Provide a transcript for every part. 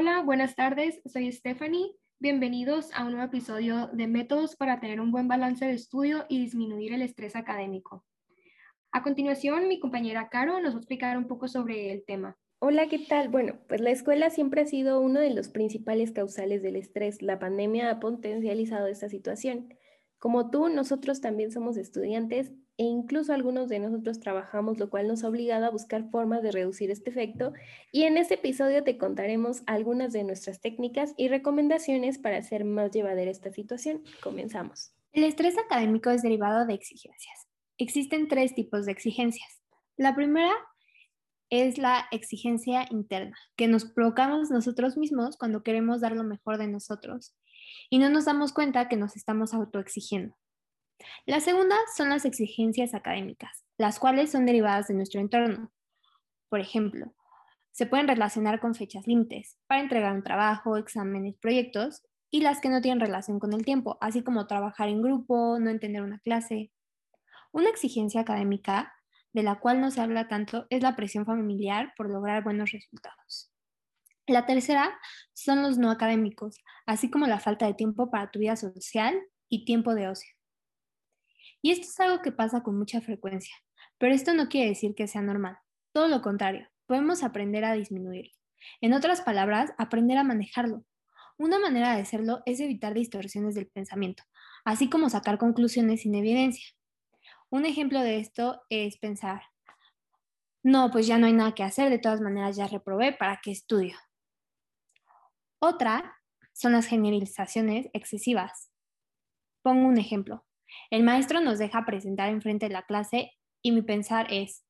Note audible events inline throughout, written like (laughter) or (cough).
Hola, buenas tardes, soy Stephanie. Bienvenidos a un nuevo episodio de Métodos para tener un buen balance de estudio y disminuir el estrés académico. A continuación, mi compañera Caro nos va a explicar un poco sobre el tema. Hola, ¿qué tal? Bueno, pues la escuela siempre ha sido uno de los principales causales del estrés. La pandemia ha potencializado esta situación. Como tú, nosotros también somos estudiantes e incluso algunos de nosotros trabajamos, lo cual nos ha obligado a buscar formas de reducir este efecto. Y en este episodio te contaremos algunas de nuestras técnicas y recomendaciones para hacer más llevadera esta situación. Comenzamos. El estrés académico es derivado de exigencias. Existen tres tipos de exigencias. La primera es la exigencia interna, que nos provocamos nosotros mismos cuando queremos dar lo mejor de nosotros y no nos damos cuenta que nos estamos autoexigiendo. La segunda son las exigencias académicas, las cuales son derivadas de nuestro entorno. Por ejemplo, se pueden relacionar con fechas límites para entregar un trabajo, exámenes, proyectos y las que no tienen relación con el tiempo, así como trabajar en grupo, no entender una clase. Una exigencia académica de la cual no se habla tanto es la presión familiar por lograr buenos resultados. La tercera son los no académicos, así como la falta de tiempo para tu vida social y tiempo de ocio. Y esto es algo que pasa con mucha frecuencia, pero esto no quiere decir que sea normal. Todo lo contrario, podemos aprender a disminuirlo. En otras palabras, aprender a manejarlo. Una manera de hacerlo es evitar distorsiones del pensamiento, así como sacar conclusiones sin evidencia. Un ejemplo de esto es pensar, no, pues ya no hay nada que hacer, de todas maneras ya reprobé, ¿para qué estudio? Otra son las generalizaciones excesivas. Pongo un ejemplo. El maestro nos deja presentar enfrente de la clase y mi pensar es,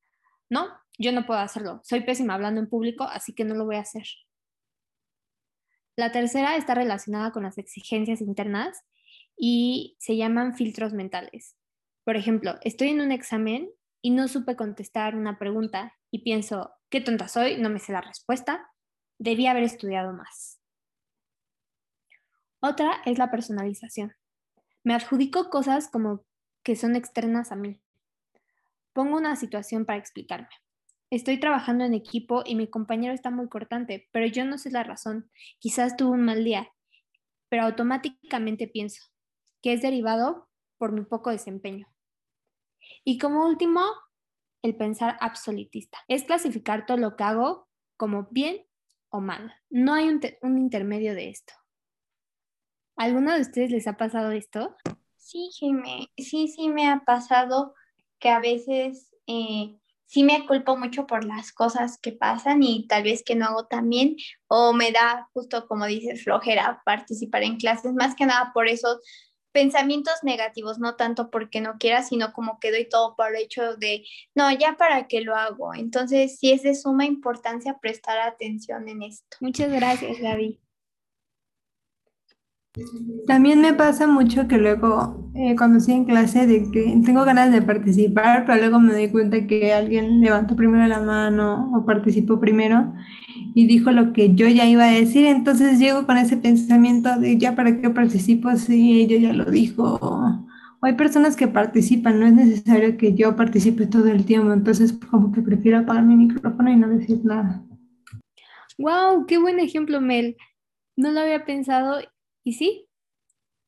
no, yo no puedo hacerlo, soy pésima hablando en público, así que no lo voy a hacer. La tercera está relacionada con las exigencias internas y se llaman filtros mentales. Por ejemplo, estoy en un examen y no supe contestar una pregunta y pienso, qué tonta soy, no me sé la respuesta, debí haber estudiado más. Otra es la personalización. Me adjudico cosas como que son externas a mí. Pongo una situación para explicarme. Estoy trabajando en equipo y mi compañero está muy cortante, pero yo no sé la razón. Quizás tuvo un mal día, pero automáticamente pienso que es derivado por mi poco desempeño. Y como último, el pensar absolutista. Es clasificar todo lo que hago como bien o mal. No hay un, un intermedio de esto. ¿Alguno de ustedes les ha pasado esto? Sí, Jimé, sí, sí me ha pasado que a veces eh, sí me culpo mucho por las cosas que pasan y tal vez que no hago tan bien o me da justo como dices flojera participar en clases, más que nada por esos pensamientos negativos, no tanto porque no quiera, sino como que doy todo por hecho de, no, ya para qué lo hago. Entonces, sí es de suma importancia prestar atención en esto. Muchas gracias, Gaby. También me pasa mucho que luego, eh, cuando estoy en clase, de que tengo ganas de participar, pero luego me doy cuenta que alguien levantó primero la mano o participó primero y dijo lo que yo ya iba a decir, entonces llego con ese pensamiento de ya para qué participo si ella ya lo dijo. O hay personas que participan, no es necesario que yo participe todo el tiempo, entonces como que prefiero apagar mi micrófono y no decir nada. ¡Wow! ¡Qué buen ejemplo, Mel! No lo había pensado y sí,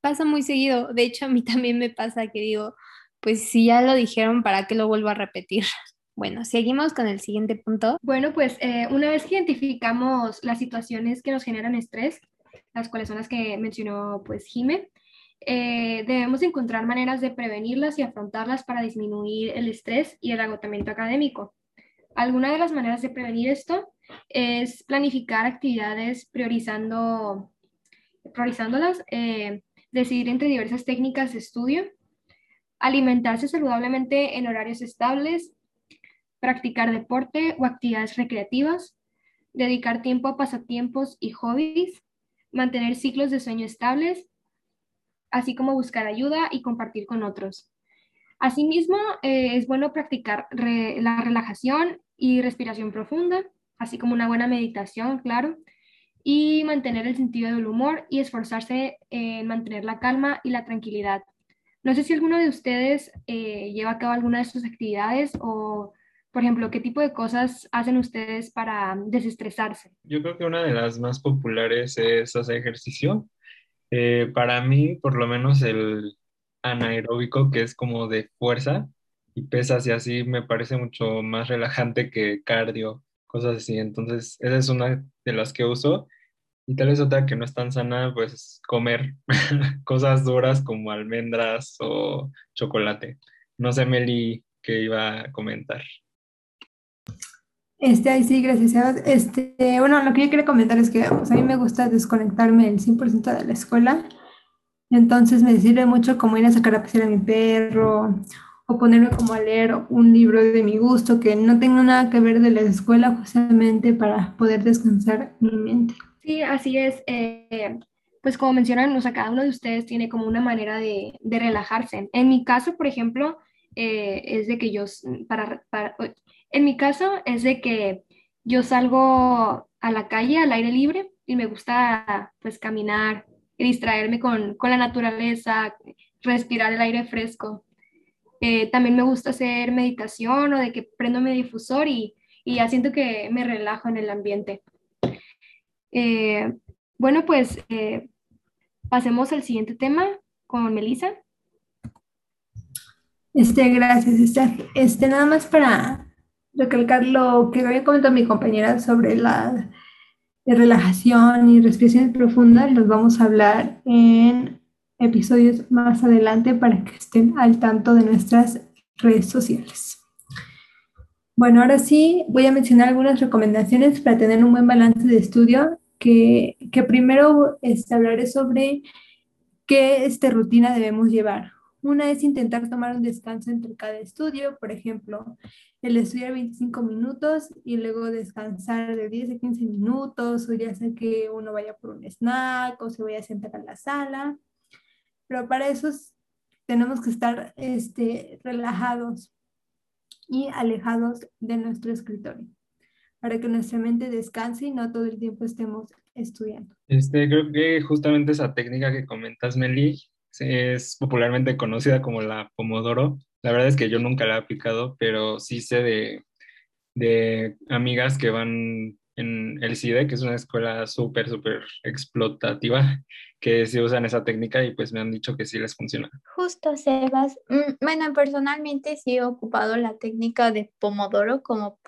pasa muy seguido. De hecho, a mí (laughs) también me pasa que digo, pues si ya lo dijeron, ¿para qué lo vuelvo a repetir? (laughs) Bueno, seguimos con el siguiente punto. Bueno, pues eh, una vez que identificamos las situaciones que nos generan estrés, las cuales son las que mencionó pues Jime, eh, debemos encontrar maneras de prevenirlas y afrontarlas para disminuir el estrés y el agotamiento académico. Alguna de las maneras de prevenir esto es planificar actividades priorizando priorizándolas, eh, decidir entre diversas técnicas de estudio, alimentarse saludablemente en horarios estables, practicar deporte o actividades recreativas, dedicar tiempo a pasatiempos y hobbies, mantener ciclos de sueño estables, así como buscar ayuda y compartir con otros. Asimismo, eh, es bueno practicar la relajación y respiración profunda, así como una buena meditación, claro, y mantener el sentido del humor y esforzarse en mantener la calma y la tranquilidad. No sé si alguno de ustedes eh, lleva a cabo alguna de sus actividades o Por ejemplo, ¿qué tipo de cosas hacen ustedes para desestresarse? Yo creo que una de las más populares es hacer ejercicio. Eh, para mí, por lo menos el anaeróbico, que es como de fuerza y pesas y así, me parece mucho más relajante que cardio, cosas así. Entonces, esa es una de las que uso. Y tal vez otra que no es tan sana, pues comer (laughs) cosas duras como almendras o chocolate. No sé, Meli, qué iba a comentar. Este, ahí sí, gracias. Este, bueno, lo que yo quería comentar es que pues, a mí me gusta desconectarme el 100% de la escuela. Entonces me sirve mucho como ir a sacar a pasear a mi perro o ponerme como a leer un libro de mi gusto que no tenga nada que ver de la escuela justamente para poder descansar mi mente. Sí, así es. Eh, pues como mencionan, o sea, cada uno de ustedes tiene como una manera de, relajarse. En mi caso, por ejemplo, eh, es de que yo, para, en mi caso, es de que yo salgo a la calle, al aire libre, y me gusta pues caminar y distraerme con, con la naturaleza, respirar el aire fresco. Eh, también me gusta hacer meditación o de que prendo mi difusor y, y ya siento que me relajo en el ambiente. Eh, bueno, pues eh, pasemos al siguiente tema con Melissa. Este, gracias, Esther. Este, nada más para recalcar lo que había comentado mi compañera sobre la, relajación y respiración profunda, los vamos a hablar en episodios más adelante para que estén al tanto de nuestras redes sociales. Bueno, ahora sí voy a mencionar algunas recomendaciones para tener un buen balance de estudio que, primero este, hablaré sobre qué este, rutina debemos llevar. Una es intentar tomar un descanso entre cada estudio, por ejemplo, el estudiar 25 minutos y luego descansar de 10 a 15 minutos, o ya sea que uno vaya por un snack o se vaya a sentar a la sala. Pero para eso tenemos que estar este, relajados y alejados de nuestro escritorio para que nuestra mente descanse y no todo el tiempo estemos estudiando. Este, creo que justamente esa técnica que comentas, Meli, es popularmente conocida como la Pomodoro. La verdad es que yo nunca la he aplicado, pero sí sé de, de amigas que van en el CIDE, que es una escuela súper, súper explotativa, que sí usan esa técnica y pues me han dicho que sí les funciona. Justo, Sebas. Mm, bueno, personalmente sí he ocupado la técnica de Pomodoro como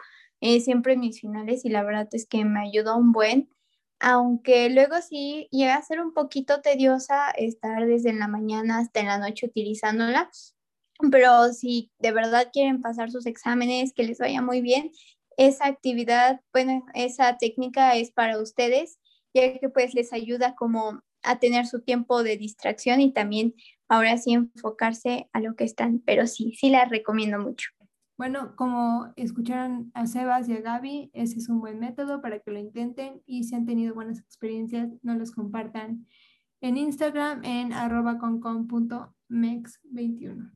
eh, siempre en mis finales y la verdad es que me ayudó un buen, aunque luego sí llega a ser un poquito tediosa estar desde la mañana hasta en la noche utilizándola, pero si de verdad quieren pasar sus exámenes, que les vaya muy bien, esa actividad, bueno, esa técnica es para ustedes, ya que pues les ayuda como a tener su tiempo de distracción y también ahora sí enfocarse a lo que están, pero sí, sí la recomiendo mucho. Bueno, como escucharon a Sebas y a Gaby, ese es un buen método para que lo intenten y si han tenido buenas experiencias, no los compartan en Instagram en arroba mex21.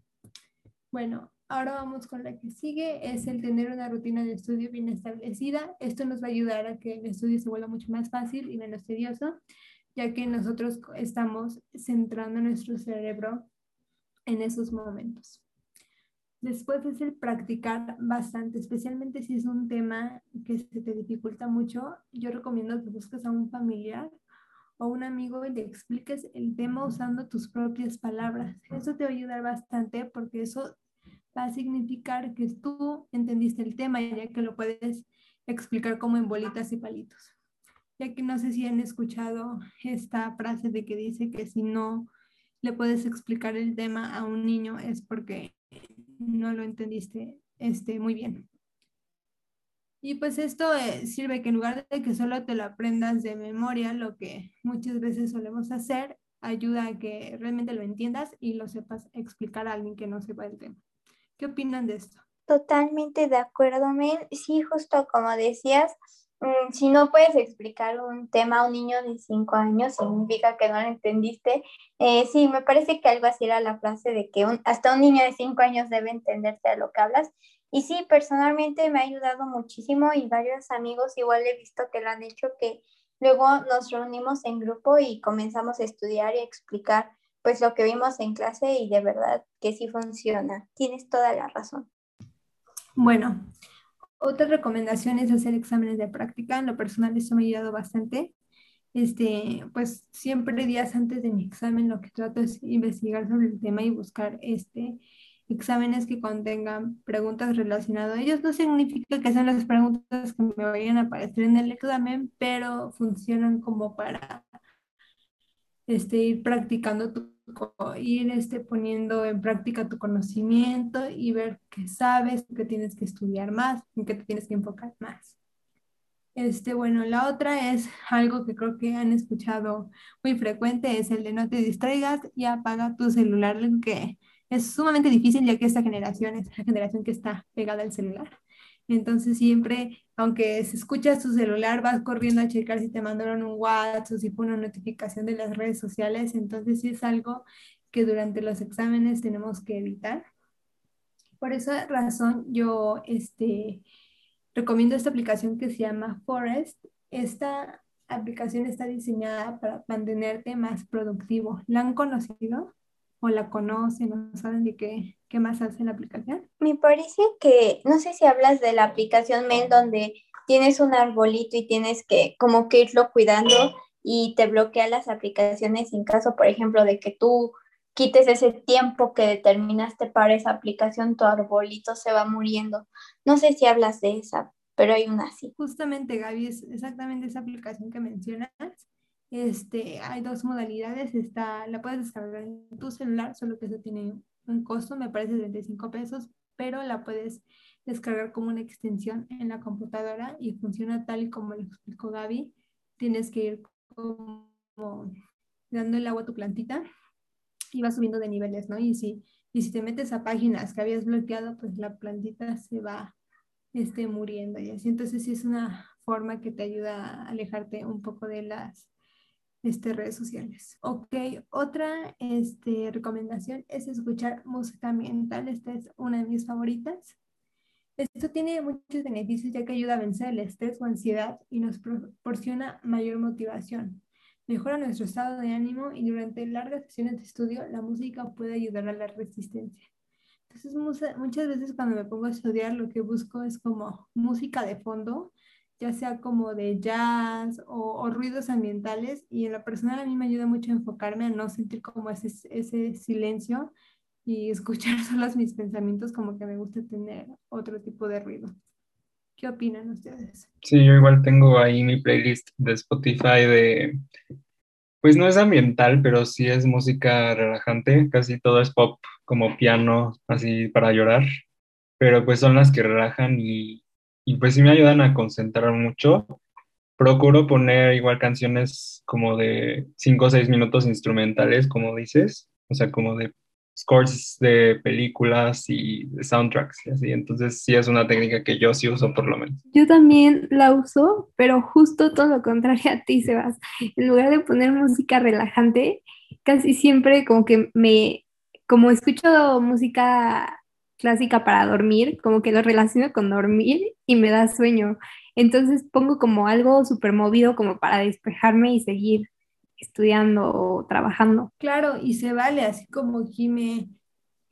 Bueno, ahora vamos con la que sigue, es el tener una rutina de estudio bien establecida. Esto nos va a ayudar a que el estudio se vuelva mucho más fácil y menos tedioso, ya que nosotros estamos centrando nuestro cerebro en esos momentos. Después es el practicar bastante, especialmente si es un tema que se te dificulta mucho. Yo recomiendo que busques a un familiar o un amigo y le expliques el tema usando tus propias palabras. Eso te va a ayudar bastante porque eso va a significar que tú entendiste el tema ya que lo puedes explicar como en bolitas y palitos. Ya que no sé si han escuchado esta frase de que dice que si no le puedes explicar el tema a un niño es porque no lo entendiste este, muy bien. Y pues esto eh, sirve que en lugar de que solo te lo aprendas de memoria, lo que muchas veces solemos hacer, ayuda a que realmente lo entiendas y lo sepas explicar a alguien que no sepa el tema. ¿Qué opinan de esto? Totalmente de acuerdo, Mel. Sí, justo como decías, Mm, si no puedes explicar un tema a un niño de 5 años, significa que no lo entendiste. Eh, sí, me parece que algo así era la frase de que hasta un niño de 5 años debe entenderte a lo que hablas. Y sí, personalmente me ha ayudado muchísimo y varios amigos igual he visto que lo han hecho, que luego nos reunimos en grupo y comenzamos a estudiar y a explicar pues lo que vimos en clase y de verdad que sí funciona. Tienes toda la razón. Bueno, Otra recomendación es hacer exámenes de práctica. En lo personal, esto me ha ayudado bastante. Este, pues siempre días antes de mi examen lo que trato es investigar sobre el tema y buscar este, exámenes que contengan preguntas relacionadas a ellos. No significa que sean las preguntas que me vayan a aparecer en el examen, pero funcionan como para este, ir practicando tu, ir este, poniendo en práctica tu conocimiento y ver qué sabes, qué tienes que estudiar más, en qué te tienes que enfocar más. Este, bueno, la otra es algo que creo que han escuchado muy frecuente, es el de no te distraigas y apaga tu celular, que es sumamente difícil ya que esta generación es la generación que está pegada al celular. Entonces siempre, aunque se escucha su celular, vas corriendo a checar si te mandaron un WhatsApp o si fue una notificación de las redes sociales. Entonces sí es algo que durante los exámenes tenemos que evitar. Por esa razón yo este, recomiendo esta aplicación que se llama Forest. Esta aplicación está diseñada para mantenerte más productivo. ¿La han conocido? o la conocen o saben de qué, qué más hace la aplicación? Me parece que, no sé si hablas de la aplicación Mail donde tienes un arbolito y tienes que como que irlo cuidando y te bloquea las aplicaciones en caso, por ejemplo, de que tú quites ese tiempo que determinaste para esa aplicación, tu arbolito se va muriendo. No sé si hablas de esa, pero hay una así. Justamente, Gaby, es exactamente esa aplicación que mencionas. Este, hay dos modalidades, está, la puedes descargar en tu celular, solo que eso tiene un costo, me parece de 35 pesos, pero la puedes descargar como una extensión en la computadora y funciona tal y como lo explicó Gaby. Tienes que ir como dando el agua a tu plantita y va subiendo de niveles, ¿no? Y si, y si te metes a páginas que habías bloqueado, pues la plantita se va este, muriendo y así. Entonces sí es una forma que te ayuda a alejarte un poco de las este, redes sociales. Ok, otra este, recomendación es escuchar música ambiental. Esta es una de mis favoritas. Esto tiene muchos beneficios ya que ayuda a vencer el estrés o ansiedad y nos proporciona mayor motivación. Mejora nuestro estado de ánimo y durante largas sesiones de estudio la música puede ayudar a la resistencia. Entonces muchas veces cuando me pongo a estudiar lo que busco es como música de fondo ya sea como de jazz o, ruidos ambientales y en lo personal a mí me ayuda mucho a enfocarme a no sentir como ese, ese silencio y (laughs) escuchar solos mis pensamientos como que me gusta tener otro tipo de ruido. ¿Qué opinan ustedes? Sí, yo igual tengo ahí mi playlist de Spotify de, pues no es ambiental, pero sí es música relajante, casi todo es pop, como piano, así para llorar, pero pues son las que relajan y y pues sí me ayudan a concentrar mucho. Procuro poner igual canciones como de 5 o 6 minutos instrumentales, como dices, o sea, como de scores de películas y de soundtracks y así. Entonces sí es una técnica que yo sí uso por lo menos. Yo también la uso, pero justo todo lo contrario a ti, Sebas. En lugar de poner música relajante, casi siempre como que me, como escucho música clásica para dormir, como que lo relaciono con dormir y me da sueño. Entonces pongo como algo súper movido como para despejarme y seguir estudiando o trabajando. Claro, y se vale, así como Jime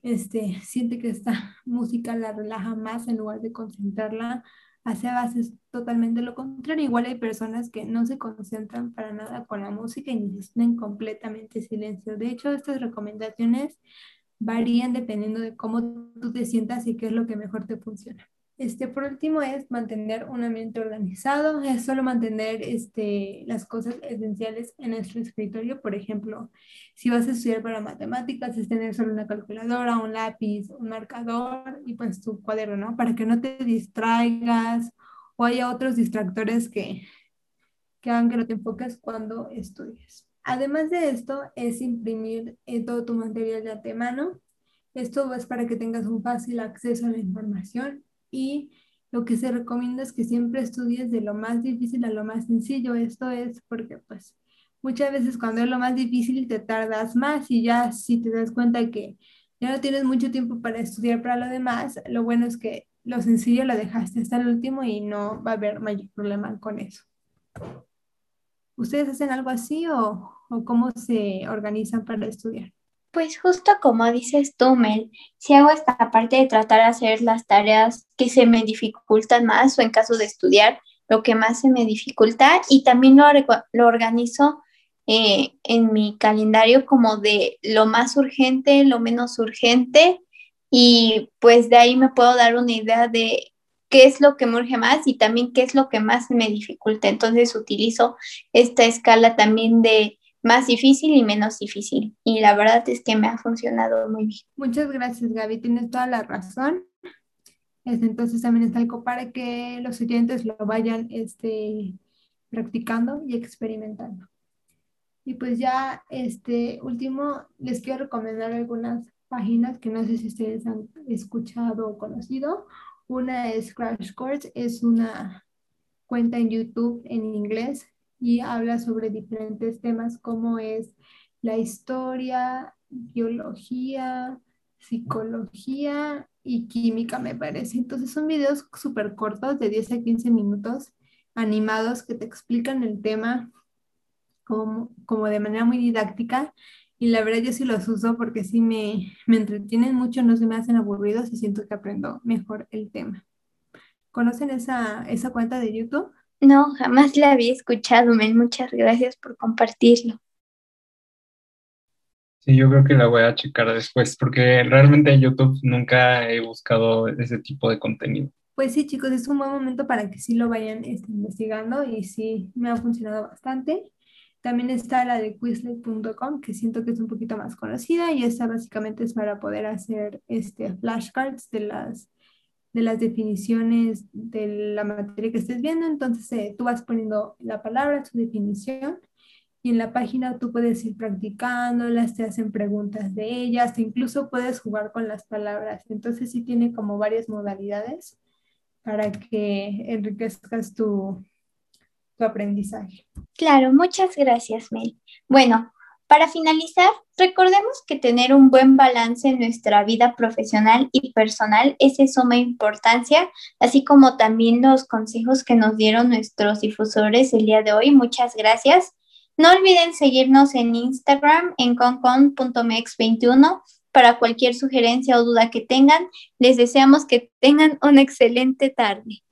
este, siente que esta (laughs) música la relaja más en lugar de concentrarla, a veces totalmente lo contrario. Igual hay personas que no se concentran para nada con la música y necesitan completamente silencio. De hecho, estas recomendaciones varían dependiendo de cómo tú te sientas y qué es lo que mejor te funciona. Este, por último, es mantener un ambiente organizado, es solo mantener este, las cosas esenciales en nuestro escritorio. Por ejemplo, si vas a estudiar para matemáticas, es tener solo una calculadora, un lápiz, un marcador y pues tu cuaderno, ¿no? Para que no te distraigas o haya otros distractores que, que hagan que no te enfoques cuando estudies. Además de esto, es imprimir eh, todo tu material de antemano. Esto es para que tengas un fácil acceso a la información y lo que se recomienda es que siempre estudies de lo más difícil a lo más sencillo. Esto es porque pues muchas veces cuando es lo más difícil te tardas más y ya si te das cuenta que ya no tienes mucho tiempo para estudiar para lo demás, lo bueno es que lo sencillo lo dejaste hasta el último y no va a haber mayor problema con eso. ¿Ustedes hacen algo así o, cómo se organizan para estudiar? Pues justo como dices tú, Mel, si hago esta parte de tratar de hacer las tareas que se me dificultan más o en caso de estudiar, lo que más se me dificulta y también lo, lo organizo eh, en mi calendario como de lo más urgente, lo menos urgente y pues de ahí me puedo dar una idea de qué es lo que me urge más y también qué es lo que más me dificulta. Entonces utilizo esta escala también de más difícil y menos difícil. Y la verdad es que me ha funcionado muy bien. Muchas gracias, Gaby. Tienes toda la razón. Este, entonces también está algo para que los oyentes lo vayan este, practicando y experimentando. Y pues ya, este último, les quiero recomendar algunas páginas que no sé si ustedes han escuchado o conocido. Una es Crash Course, es una cuenta en YouTube en inglés y habla sobre diferentes temas como es la historia, biología, psicología y química, me parece. Entonces son videos súper cortos, de 10 a 15 minutos, animados, que te explican el tema como, como de manera muy didáctica. Y la verdad yo sí los uso porque sí me, me entretienen mucho, no se me hacen aburridos y siento que aprendo mejor el tema. ¿Conocen esa, esa cuenta de YouTube? No, jamás la había escuchado, Mel. Muchas gracias por compartirlo. Sí, yo creo que la voy a checar después, porque realmente en YouTube nunca he buscado ese tipo de contenido. Pues sí, chicos, es un buen momento para que sí lo vayan este, investigando y sí, me ha funcionado bastante. También está la de Quizlet.com, que siento que es un poquito más conocida y esta básicamente es para poder hacer este, flashcards de las de las definiciones de la materia que estés viendo. Entonces eh, tú vas poniendo la palabra, su definición, y en la página tú puedes ir practicándolas, te hacen preguntas de ellas, incluso puedes jugar con las palabras. Entonces sí tiene como varias modalidades para que enriquezcas tu, tu aprendizaje. Claro, muchas gracias, Mel. Bueno, para finalizar, recordemos que tener un buen balance en nuestra vida profesional y personal es de suma importancia, así como también los consejos que nos dieron nuestros difusores el día de hoy. Muchas gracias. No olviden seguirnos en Instagram en concon.mex21 para cualquier sugerencia o duda que tengan. Les deseamos que tengan una excelente tarde.